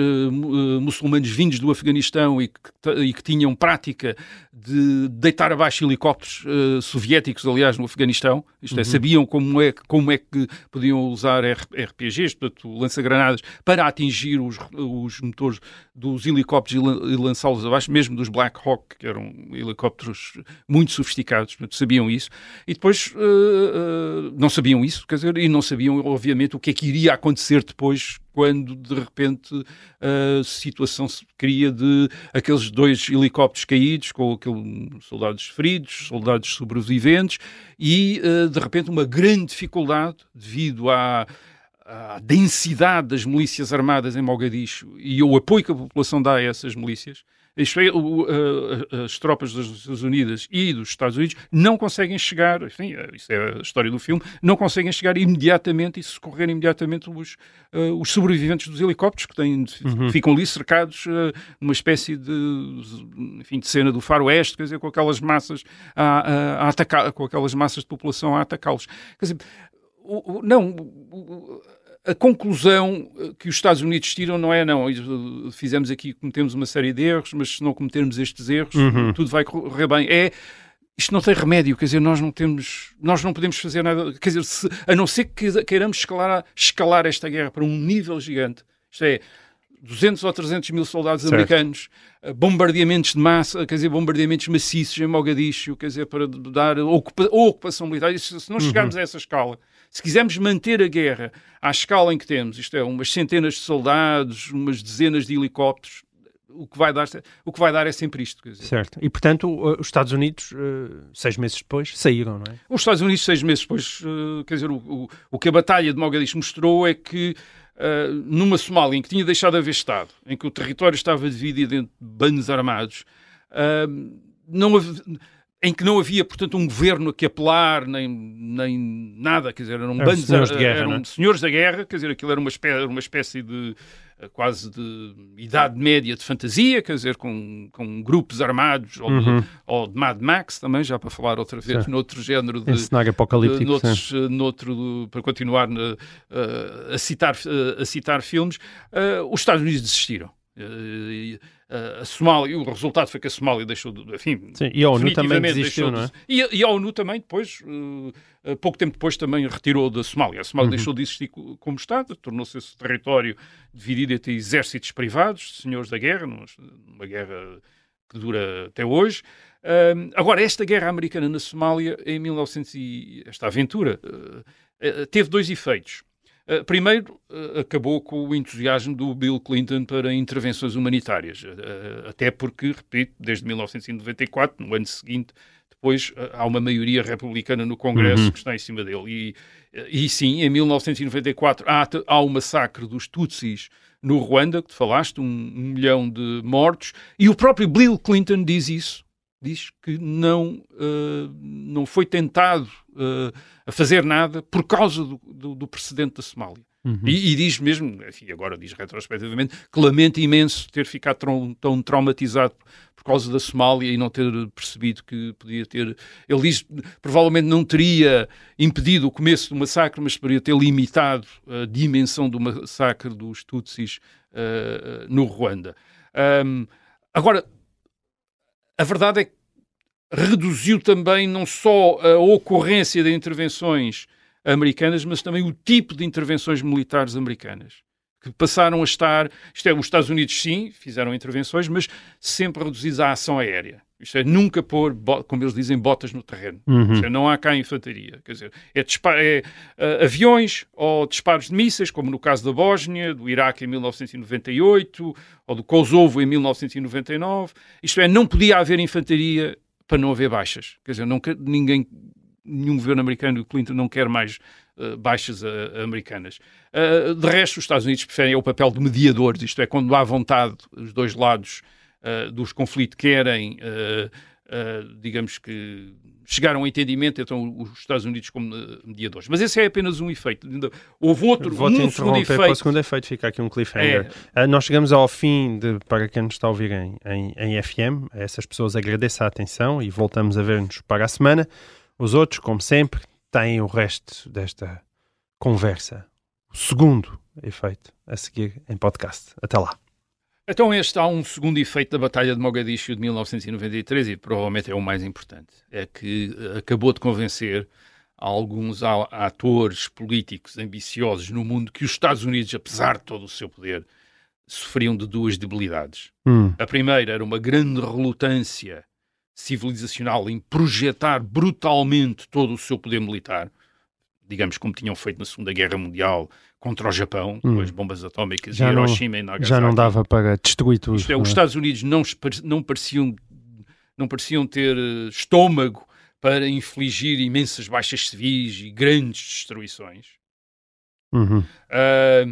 muçulmanos vindos do Afeganistão e que, e que, tinham prática de deitar abaixo helicópteros soviéticos, aliás, no Afeganistão. Isto é, uhum. sabiam como é, como é que podiam usar RPGs, portanto, portanto, lança-granadas, para atingir os, os motores dos helicópteros e lançá-los abaixo, mesmo dos Black Hawk, que eram helicópteros muito sofisticados, portanto, sabiam isso. E depois uh, uh, não sabiam isso, quer dizer, e não sabiam, obviamente, o que é que iria acontecer depois quando de repente a situação se cria de aqueles dois helicópteros caídos com aqueles soldados feridos, soldados sobreviventes e de repente uma grande dificuldade devido à a densidade das milícias armadas em Mogadisho e o apoio que a população dá a essas milícias, isto é, o, as tropas das Nações Unidas e dos Estados Unidos não conseguem chegar, enfim, é, isso é a história do filme, não conseguem chegar imediatamente e socorrer imediatamente os, uh, os sobreviventes dos helicópteros que têm, uhum. ficam ali cercados uh, numa espécie de, enfim, de cena do faroeste, quer dizer, com aquelas massas a, a, a atacar, com aquelas massas de população a atacá-los. Quer dizer, o, o, não, o, a conclusão que os Estados Unidos tiram não é não, fizemos aqui, cometemos uma série de erros, mas se não cometermos estes erros, uhum. tudo vai correr bem. É isto não tem remédio, quer dizer, nós não temos, nós não podemos fazer nada, quer dizer, se, a não ser que queiramos escalar, escalar esta guerra para um nível gigante. Isto é, 200 ou 300 mil soldados certo. americanos, eh, bombardeamentos de massa, quer dizer, bombardeamentos maciços em Mogadishu, quer dizer, para dar ocupa, ocupação militar. Se, se não chegarmos uhum. a essa escala, se quisermos manter a guerra à escala em que temos, isto é, umas centenas de soldados, umas dezenas de helicópteros, o que vai dar, o que vai dar é sempre isto. Certo. E, portanto, os Estados Unidos, eh, seis meses depois, saíram, não é? Os Estados Unidos, seis meses depois, eh, quer dizer, o, o, o que a Batalha de Mogadishu mostrou é que Uh, numa Somália em que tinha deixado de haver Estado, em que o território estava dividido entre bandos armados, uh, não havia, em que não havia, portanto, um governo a que apelar, nem, nem nada, quer dizer, eram, bandos, senhores de guerra, eram é? senhores da guerra, quer dizer, aquilo era uma espécie, uma espécie de eh, quase de idade média de fantasia, quer dizer, com, com grupos armados, ou, uhum. de, ou de Mad Max também, já para falar outra vez, certo. noutro género de... cenário apocalíptico, de, noutros, eh, noutro, para continuar uh, a, citar, a citar filmes, uh, os Estados Unidos desistiram. Uh, a Somália, o resultado foi que a Somália deixou de, enfim, Sim, e a ONU também desistiu, não é? E, e, a ONU também depois, uh, pouco tempo depois, também retirou da Somália. A Somália uhum. deixou de existir como Estado, tornou-se esse território dividido entre exércitos privados, senhores da guerra, numa guerra que dura até hoje. Uh, agora, esta guerra americana na Somália, em 1900 e esta aventura, uh, teve dois efeitos. Uh, primeiro, uh, acabou com o entusiasmo do Bill Clinton para intervenções humanitárias, uh, até porque, repito, desde 1994, no ano seguinte, depois há uma maioria republicana no Congresso uhum. que está em cima dele. E, e sim, em 1994 há, há o massacre dos Tutsis no Ruanda, que te falaste, um, um milhão de mortos, e o próprio Bill Clinton diz isso, diz que não, não foi tentado a fazer nada por causa do, do, do precedente da Somália. Uhum. E, e, diz mesmo, enfim, agora diz retrospectivamente, que lamenta imenso ter ficado tão, tão traumatizado por causa da Somália e não ter percebido que podia ter. Ele diz provavelmente não teria impedido o começo do massacre, mas poderia ter limitado a dimensão do massacre dos Tutsis uh, no Ruanda. Um, agora, a verdade é que reduziu também não só a ocorrência de intervenções americanas, mas também o tipo de intervenções militares americanas. Que passaram a estar, isto é, os Estados Unidos sim, fizeram intervenções, mas sempre reduzidas à ação aérea. Isto é, nunca pôr, como eles dizem, botas no terreno. Uhum. É, não há cá infantaria. Quer dizer, é, é uh, aviões ou disparos de mísseis, como no caso da Bósnia, do Iraque em 1998, ou do Kosovo em 1999. Isto é, não podia haver infantaria para não haver baixas. Quer dizer, não, ninguém, nenhum governo americano, o Clinton não quer mais uh, baixas uh, americanas. Uh, de resto, os Estados Unidos preferem o papel de mediadores, isto é, quando há vontade, os dois lados dos conflitos querem, digamos que, chegaram a um entendimento, então os Estados Unidos como mediadores. Mas esse é apenas um efeito. Houve outro, Vou um segundo efeito. Para o segundo efeito, fica aqui um cliffhanger. É. Uh, nós chegamos ao fim, de, para quem nos está a ouvir em, em, em FM, essas pessoas agradeço a atenção e voltamos a ver-nos para a semana. Os outros, como sempre, têm o resto desta conversa. O segundo efeito a seguir em podcast. Até lá. Então este há um segundo efeito da Batalha de Mogadishu de 1993 e provavelmente é o mais importante. É que eh, acabou de convencer alguns atores políticos ambiciosos no mundo que os Estados Unidos, apesar de todo o seu poder, sofriam de duas debilidades. Hum. A primeira era uma grande relutância civilizacional em projetar brutalmente todo o seu poder militar, digamos como tinham feito na Segunda Guerra Mundial contra o Japão, com Hum. as bombas atómicas Já não- Hiroshima e Nagasaki. Já não dava para destruir tudo. Isto é, não os Estados Unidos não, não pareciam, não pareciam ter eh, estômago para infligir imensas baixas civis e grandes destruições. Uhum. Ah,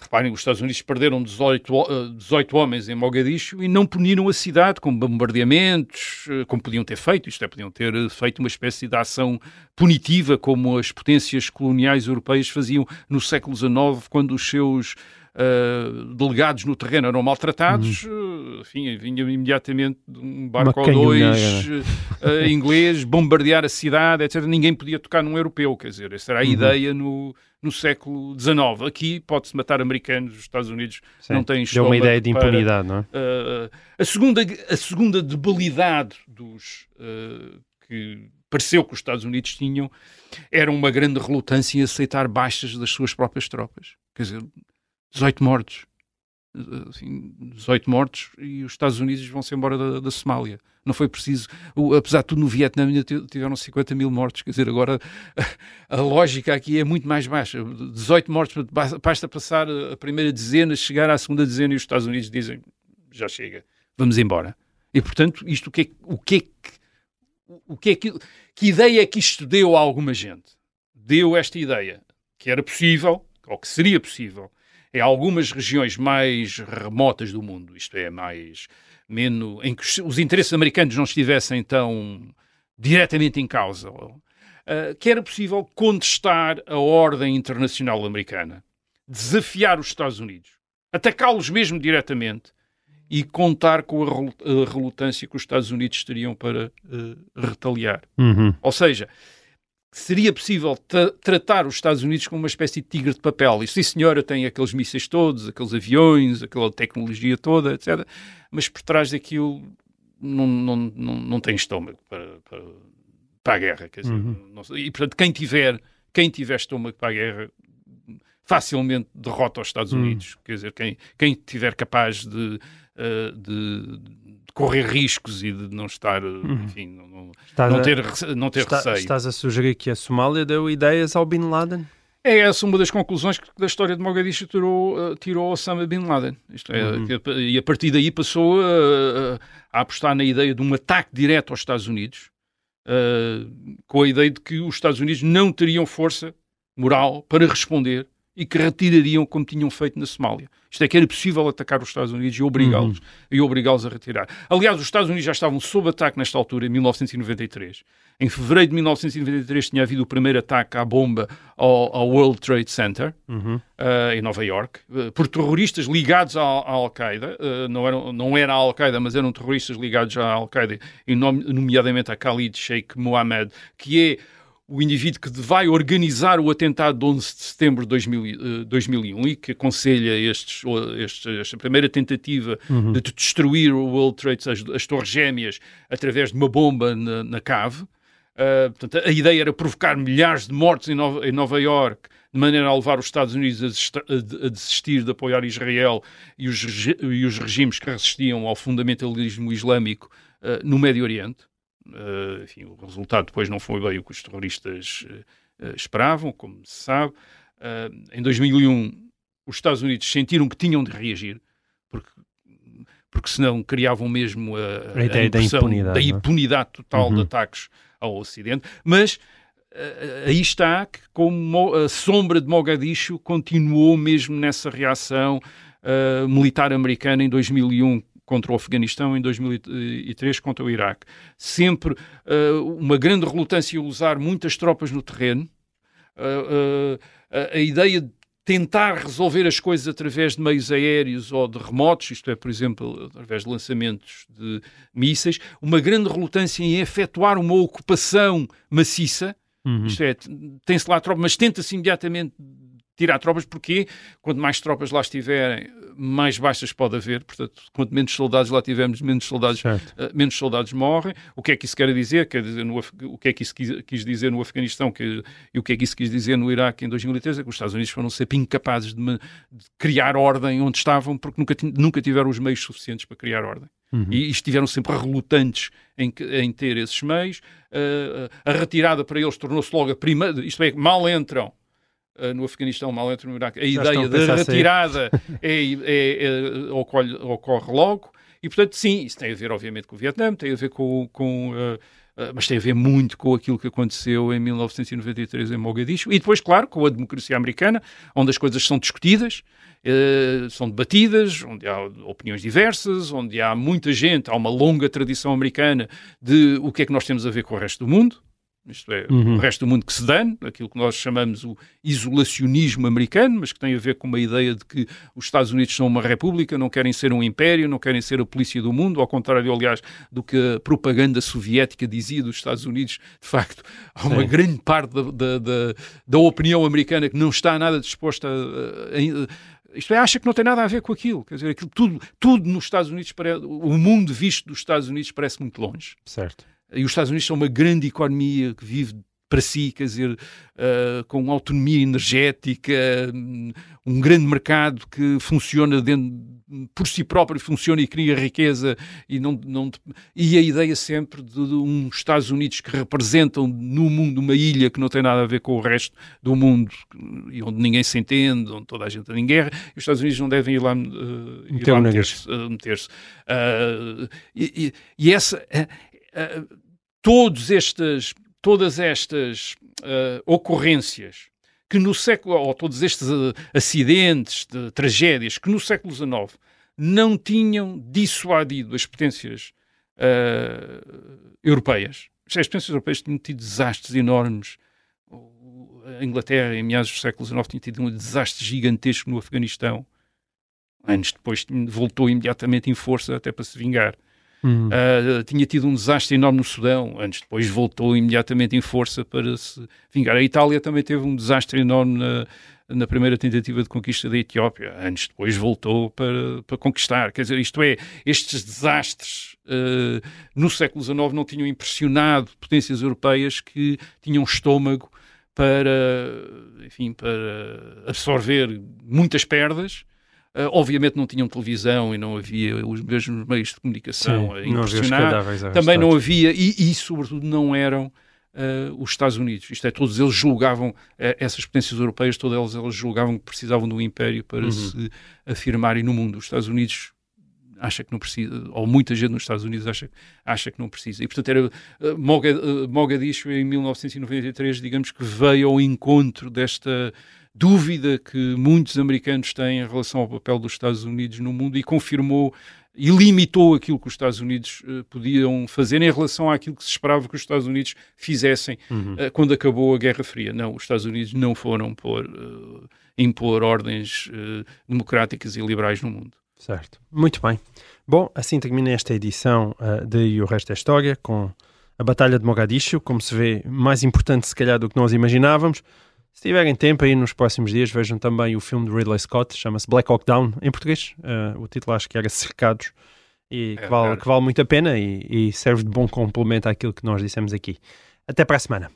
reparem, os Estados Unidos perderam 18, ho- ah, 18 homens em Mogadishu e não puniram a cidade com bombardeamentos, eh, como podiam ter feito, isto é, podiam ter eh, feito uma espécie de ação punitiva, como as potências coloniais europeias faziam no século XIX, quando os seus ah, delegados no terreno eram maltratados, eh, enfim, vinha imediatamente de um barco ou dois eh, inglês bombardear a cidade, etc. Ninguém podia tocar num europeu, quer dizer, essa era a Uhum. ideia no, no século XIX. Aqui pode-se matar americanos, os Estados Unidos Sim. não têm Deu estômago uma ideia de para- impunidade, não é? Uh, a, segunda, a segunda debilidade dos uh, que pareceu que os Estados Unidos tinham era uma grande relutância em aceitar baixas das suas próprias tropas. Quer dizer, 18 mortos. Assim, 18 mortos e os Estados Unidos vão-se embora da, da Somália. Não foi preciso, o- apesar de tudo, no Vietnã tiveram 50 mil mortos. Quer dizer, agora a, lógica aqui é muito mais baixa. 18 mortos, basta- passar a primeira dezena, chegar à segunda dezena e os Estados Unidos dizem já chega, vamos embora. E portanto, isto o que é, o que, é que o que é que que ideia é que isto deu a alguma gente? Deu esta ideia que era possível, ou que seria possível, em algumas regiões mais remotas do mundo, isto é, mais menos em que os, interesses americanos não estivessem tão diretamente em causa, eh, que era possível contestar a ordem internacional americana, desafiar os Estados Unidos, atacá-los mesmo diretamente e contar com a relu- a relutância que os Estados Unidos teriam para eh, retaliar. Uhum. Ou seja, seria possível tra- tratar os Estados Unidos como uma espécie de tigre de papel. E sim, senhora, tem aqueles mísseis todos, aqueles aviões, aquela tecnologia toda, etc. Mas por trás daquilo não, não, não, não tem estômago para, para, para a guerra. Quer dizer, não sei. e, portanto, quem tiver, quem tiver estômago para a guerra facilmente derrota os Estados Unidos. Quer dizer, quem, quem tiver capaz de, eh, de correr riscos e de não estar, eh, enfim, não, não- Estás não ter, não ter está- receio. estás a sugerir que a Somália deu ideias ao Bin Laden? É essa uma das conclusões que da história de Mogadishu tirou, eh, tirou Osama Bin Laden. É, Uhum. que- e a partir daí passou a, a apostar na ideia de um ataque direto aos Estados Unidos, eh, com a ideia de que os Estados Unidos não teriam força moral para responder e que retirariam como tinham feito na Somália. Isto é que era possível atacar os Estados Unidos e obrigá-los e obrigá-los a retirar. Aliás, os Estados Unidos já estavam sob ataque nesta altura, em 1993. Em fevereiro de 1993 tinha havido o primeiro ataque à bomba ao, ao World Trade Center, eh, em Nova York, eh, por terroristas ligados à, à Al-Qaeda. Eh, não, eram, não era a Al-Qaeda, mas eram terroristas ligados à Al-Qaeda, e nom- nomeadamente a Khalid Sheikh Mohammed, que é o indivíduo que vai organizar o atentado de 11 de setembro de 2000, eh, 2001 e que aconselha estes, esta primeira tentativa de destruir o World Trade, as, as Torres Gêmeas, através de uma bomba na, na cave. Uh, portanto, a ideia era provocar milhares de mortes em Nova, em Nova York, de maneira a levar os Estados Unidos a a de- a desistir de apoiar Israel e os, e os regimes que resistiam ao fundamentalismo islâmico uh, no Médio Oriente. Uh, enfim, o resultado depois não foi bem o que os terroristas uh, esperavam, como se sabe. Uh, em 2001, os Estados Unidos sentiram que tinham de reagir, porque, porque senão criavam mesmo a, A ideia da impunidade, da é? impunidade total Uhum. de ataques ao Ocidente. Mas aí está que, como Mo- a sombra de Mogadishu continuou mesmo nessa reação militar americana em 2001 contra o Afeganistão, em 2003 contra o Iraque. Sempre eh, uma grande relutância a usar muitas tropas no terreno. A- a ideia de tentar resolver as coisas através de meios aéreos ou de remotos, isto é, por exemplo, através de lançamentos de mísseis, uma grande relutância em efetuar uma ocupação maciça, Uhum. isto é, tem-se lá tropa, mas tenta-se imediatamente tirar tropas, porque quanto mais tropas lá estiverem, mais baixas pode haver. Portanto, quanto menos soldados lá tivermos, menos soldados, uh, menos soldados morrem. O que é que isso quer dizer? Quer dizer no, o que é que isso quis, quis dizer no Afeganistão que, e o que é que isso quis dizer no Iraque em 2013? É que os Estados Unidos foram sempre incapazes de, de criar ordem onde estavam, porque nunca, nunca tiveram os meios suficientes para criar ordem. Uhum. E, e, estiveram sempre relutantes em, em ter esses meios. Uh, a retirada para eles tornou-se logo a primeira, isto é, mal entram no Afeganistão, mal entra no Iraque, a Já ideia da retirada é, é, é, ocorre, ocorre, logo. E, portanto, sim, isso tem a ver, obviamente, com o Vietnã, tem a ver com. com uh, uh, mas tem a ver muito com aquilo que aconteceu em 1993 em Mogadishu e depois, claro, com a democracia americana, onde as coisas são discutidas, são debatidas, onde há opiniões diversas, onde há muita gente, há uma longa tradição americana de o que é que nós temos a ver com o resto do mundo isto é, uhum. o resto do mundo que se dane, aquilo que nós chamamos o isolacionismo americano, mas que tem a ver com uma ideia de que os Estados Unidos são uma república, não querem ser um império, não querem ser a polícia do mundo, ao contrário, aliás, do que a propaganda soviética dizia dos Estados Unidos. De facto, há uma Sim. grande parte da, da, da, da, opinião americana que não está nada disposta a, a isto é, acha que não tem nada a ver com aquilo. Quer dizer, aquilo, tudo, tudo nos Estados Unidos, parece, o mundo visto dos Estados Unidos parece muito longe. Certo. E os Estados Unidos são uma grande economia que vive para si, quer dizer, uh, com autonomia energética, um grande mercado que funciona dentro, por si próprio, funciona e cria riqueza, e, não, não, e a ideia sempre de, de uns Estados Unidos que representam no mundo uma ilha que não tem nada a ver com o resto do mundo, e onde ninguém se entende, onde toda a gente está em guerra, e os Estados Unidos não devem ir lá, uh, meter-se. Uh, meter e, e, e, essa todos estes, todas estas uh, ocorrências que no século, ou todos estes uh, acidentes, de, tragédias, que no século XIX não tinham dissuadido as potências uh, europeias. As potências europeias tinham tido desastres enormes. A Inglaterra, em meados do século XIX, tinha tido um desastre gigantesco no Afeganistão. Anos depois voltou imediatamente em força até para se vingar. Uh, tinha tido um desastre enorme no Sudão, antes depois voltou imediatamente em força para se vingar. A Itália também teve um desastre enorme na, na primeira tentativa de conquista da Etiópia, antes depois voltou para, para conquistar. Quer dizer, isto é, estes desastres uh, no século XIX não tinham impressionado potências europeias que tinham estômago para, enfim, para absorver muitas perdas Uh, obviamente não tinham televisão e não havia os mesmos meios de comunicação Sim, a impressionar. Não Também não havia, e, e sobretudo não eram uh, os Estados Unidos. Isto é, todos eles julgavam, uh, essas potências europeias, todas elas, elas julgavam que precisavam de um império para uhum. se afirmarem no mundo. Os Estados Unidos acha que não precisa, ou muita gente nos Estados Unidos acha, acha que não precisa. E, portanto, era Mogadishu em 1993, digamos que veio ao encontro desta dúvida que muitos americanos têm em relação ao papel dos Estados Unidos no mundo e confirmou e limitou aquilo que os Estados Unidos uh, podiam fazer em relação àquilo que se esperava que os Estados Unidos fizessem uhum. uh, quando acabou a Guerra Fria. Não, os Estados Unidos não foram por, uh, impor ordens democráticas e liberais no mundo. Certo. Muito bem. Bom, assim termina esta edição de E o Resto da História com a Batalha de Mogadishu, como se vê, mais importante se calhar do que nós imaginávamos. Se tiverem tempo aí nos próximos dias, vejam também o filme de Ridley Scott, chama-se Black Hawk Down, em português. Uh, o título acho que era Cercados, e é, que, vale, que vale muito a pena e, e, serve de bom complemento àquilo que nós dissemos aqui. Até para a semana.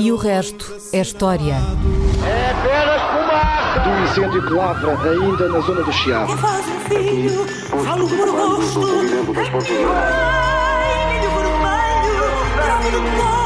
E, o resto é história. É apenas fumaça! Do incêndio que lavra ainda na zona do Chiado. Um filho, falo por rosto. Ai, milho vermelho, do